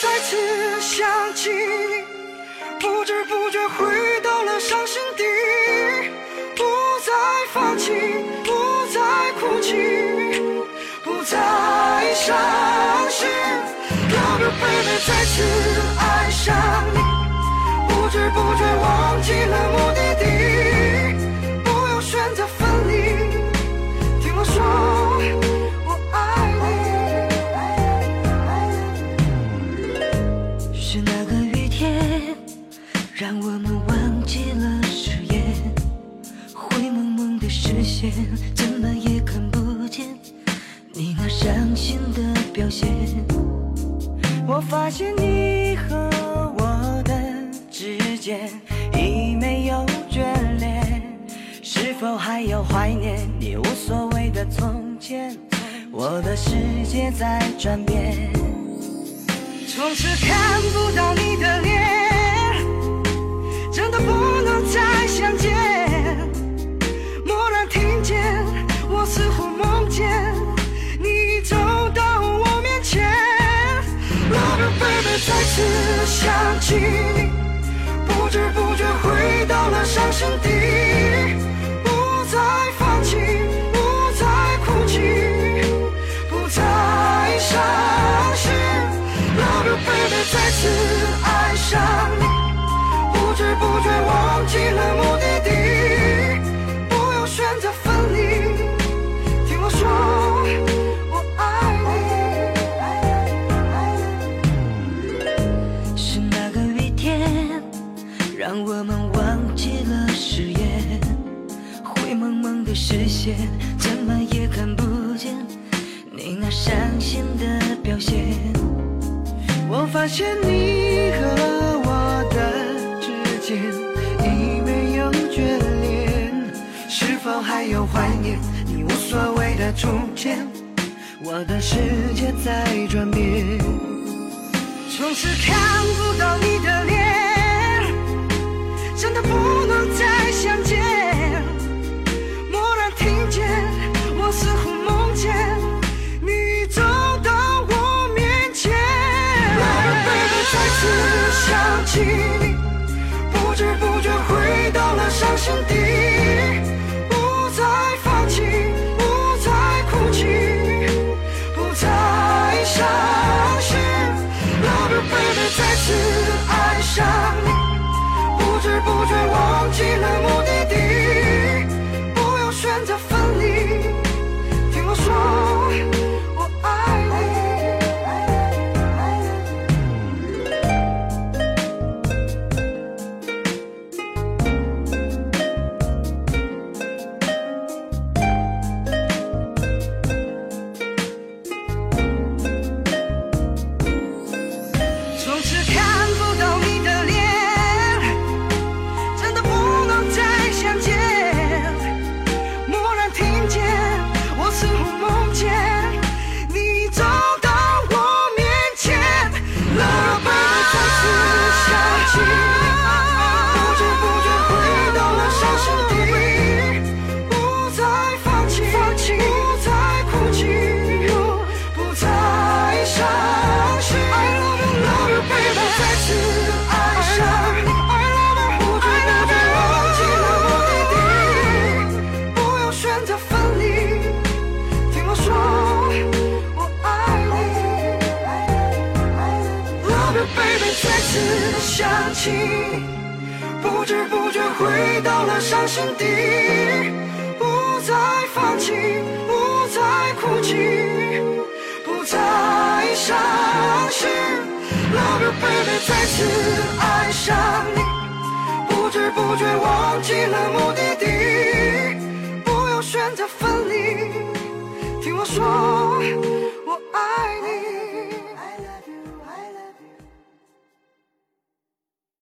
再次想起，不知不觉回到了伤心地，不再放弃，不再哭泣，不再伤心。Love you baby，再次爱让我们忘记了誓言。灰蒙蒙的视线，怎么也看不见你那伤心的表现。我发现你和我的之间已没有眷恋，是否还有怀念你无所谓的从前？我的世界在转变。从此看想起你，不知不觉回到了伤心地，视线，怎么也看不见你那伤心的表现。我发现你和我的之间已没有眷恋，是否还有怀念你无所谓的从前？我的世界在转变，从此看不到你的脸，真的不能兄弟 baby，再次想起，不知不觉回到了伤心地，不再放弃，不再哭泣，不再伤心。Love you baby，再次爱上你，不知不觉忘记了目的地，不要选择分离。听我说，